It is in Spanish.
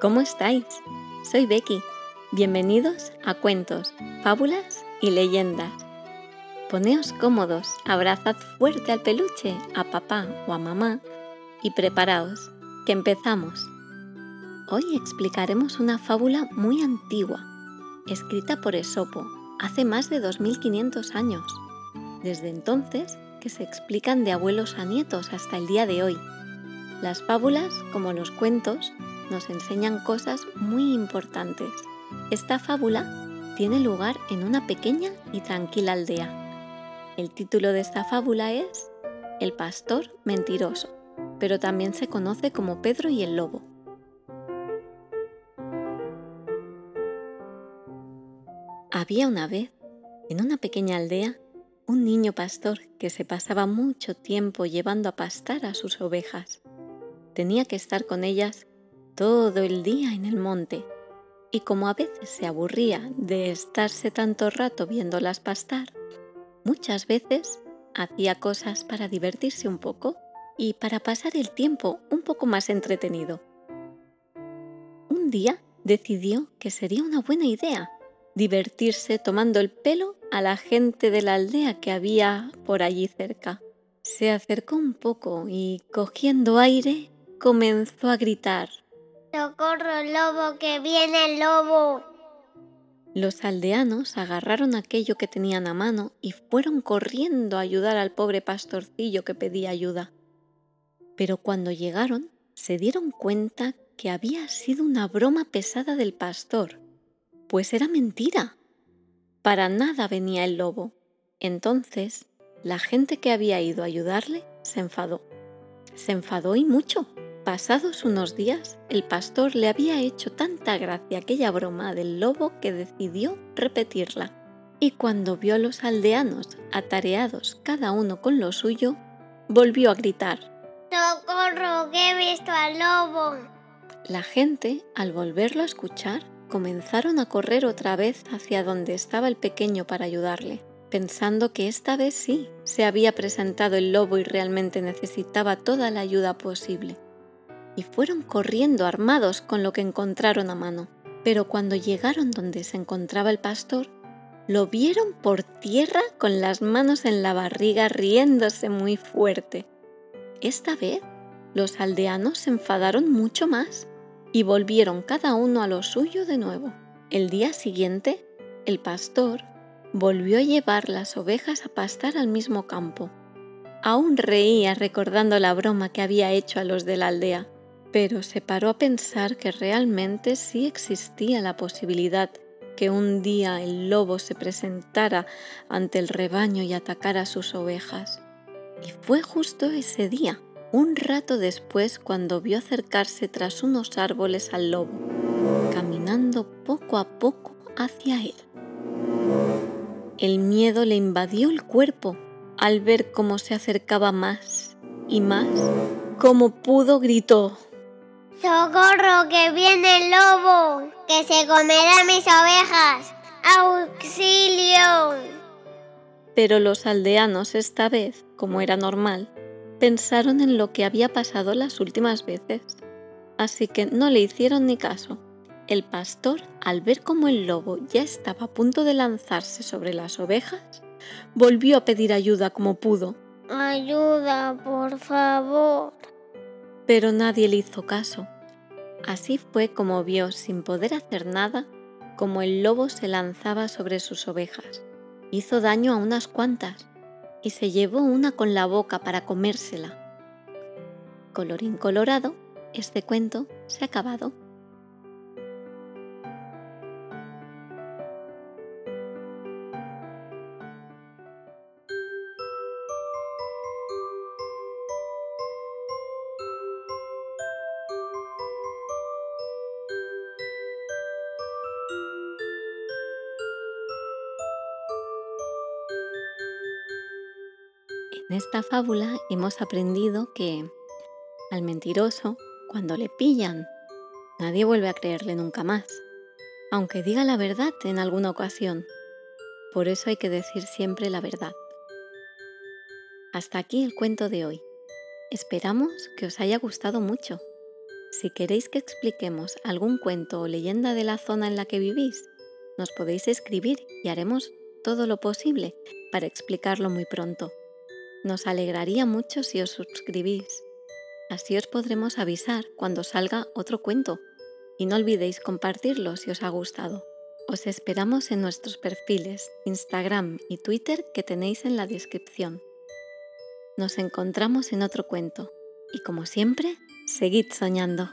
¿Cómo estáis? Soy Becky. Bienvenidos a Cuentos, Fábulas y Leyendas. Poneos cómodos, abrazad fuerte al peluche, a papá o a mamá y preparaos, que empezamos. Hoy explicaremos una fábula muy antigua, escrita por Esopo hace más de 2500 años. Desde entonces que se explican de abuelos a nietos hasta el día de hoy. Las fábulas, como los cuentos, nos enseñan cosas muy importantes. Esta fábula tiene lugar en una pequeña y tranquila aldea. El título de esta fábula es El pastor mentiroso, pero también se conoce como Pedro y el lobo. Había una vez, en una pequeña aldea, un niño pastor que se pasaba mucho tiempo llevando a pastar a sus ovejas. Tenía que estar con ellas todo el día en el monte, y como a veces se aburría de estarse tanto rato viéndolas pastar, muchas veces hacía cosas para divertirse un poco y para pasar el tiempo un poco más entretenido. Un día decidió que sería una buena idea divertirse tomando el pelo a la gente de la aldea que había por allí cerca. Se acercó un poco y, cogiendo aire, comenzó a gritar ¡Socorro, lobo, que viene el lobo! Los aldeanos agarraron aquello que tenían a mano y fueron corriendo a ayudar al pobre pastorcillo que pedía ayuda. Pero cuando llegaron, se dieron cuenta que había sido una broma pesada del pastor, pues era mentira. Para nada venía el lobo. Entonces, la gente que había ido a ayudarle se enfadó. Se enfadó y mucho. Pasados unos días, el pastor le había hecho tanta gracia aquella broma del lobo que decidió repetirla. Y cuando vio a los aldeanos atareados cada uno con lo suyo, volvió a gritar. ¡Socorro, que he visto al lobo! La gente, al volverlo a escuchar, comenzaron a correr otra vez hacia donde estaba el pequeño para ayudarle, pensando que esta vez sí se había presentado el lobo y realmente necesitaba toda la ayuda posible y fueron corriendo armados con lo que encontraron a mano. Pero cuando llegaron donde se encontraba el pastor, lo vieron por tierra con las manos en la barriga riéndose muy fuerte. Esta vez los aldeanos se enfadaron mucho más y volvieron cada uno a lo suyo de nuevo. El día siguiente, el pastor volvió a llevar las ovejas a pastar al mismo campo. Aún reía recordando la broma que había hecho a los de la aldea pero se paró a pensar que realmente sí existía la posibilidad que un día el lobo se presentara ante el rebaño y atacara a sus ovejas. Y fue justo ese día, un rato después, cuando vio acercarse tras unos árboles al lobo, caminando poco a poco hacia él. El miedo le invadió el cuerpo al ver cómo se acercaba más y más. Como pudo, gritó. ¡Socorro, que viene el lobo! ¡Que se comerá mis ovejas! ¡Auxilio! Pero los aldeanos esta vez, como era normal, pensaron en lo que había pasado las últimas veces. Así que no le hicieron ni caso. El pastor, al ver cómo el lobo ya estaba a punto de lanzarse sobre las ovejas, volvió a pedir ayuda como pudo. Ayuda, por favor pero nadie le hizo caso. Así fue como vio, sin poder hacer nada, como el lobo se lanzaba sobre sus ovejas. Hizo daño a unas cuantas y se llevó una con la boca para comérsela. Colorín colorado, este cuento se ha acabado. En esta fábula hemos aprendido que al mentiroso, cuando le pillan, nadie vuelve a creerle nunca más, aunque diga la verdad en alguna ocasión. Por eso hay que decir siempre la verdad. Hasta aquí el cuento de hoy. Esperamos que os haya gustado mucho. Si queréis que expliquemos algún cuento o leyenda de la zona en la que vivís, nos podéis escribir y haremos todo lo posible para explicarlo muy pronto. Nos alegraría mucho si os suscribís. Así os podremos avisar cuando salga otro cuento y no olvidéis compartirlo si os ha gustado. Os esperamos en nuestros perfiles Instagram y Twitter que tenéis en la descripción. Nos encontramos en otro cuento y como siempre, seguid soñando.